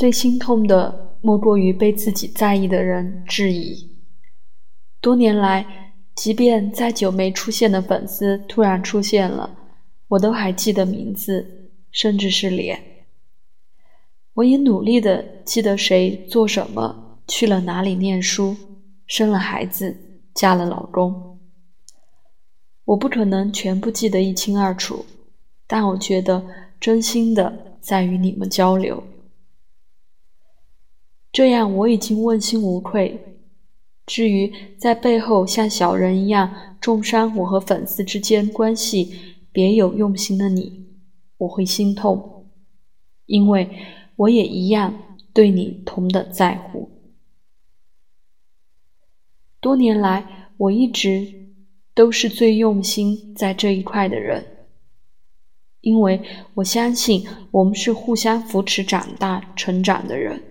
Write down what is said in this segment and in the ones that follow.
最心痛的莫过于被自己在意的人质疑。多年来，即便再久没出现的粉丝突然出现了，我都还记得名字，甚至是脸。我也努力的记得谁做什么，去了哪里念书，生了孩子，嫁了老公。我不可能全部记得一清二楚，但我觉得真心的在与你们交流。这样我已经问心无愧。至于在背后像小人一样重伤我和粉丝之间关系别有用心的你，我会心痛，因为我也一样对你同等在乎。多年来，我一直都是最用心在这一块的人，因为我相信我们是互相扶持长大成长的人。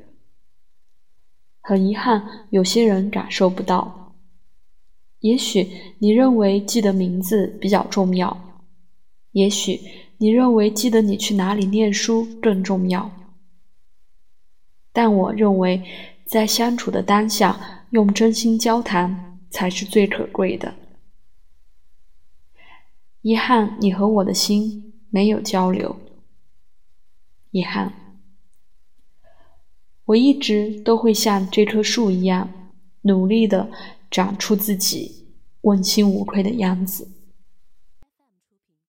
很遗憾，有些人感受不到。也许你认为记得名字比较重要，也许你认为记得你去哪里念书更重要。但我认为，在相处的当下，用真心交谈才是最可贵的。遗憾，你和我的心没有交流。遗憾。我一直都会像这棵树一样，努力的长出自己问心无愧的样子。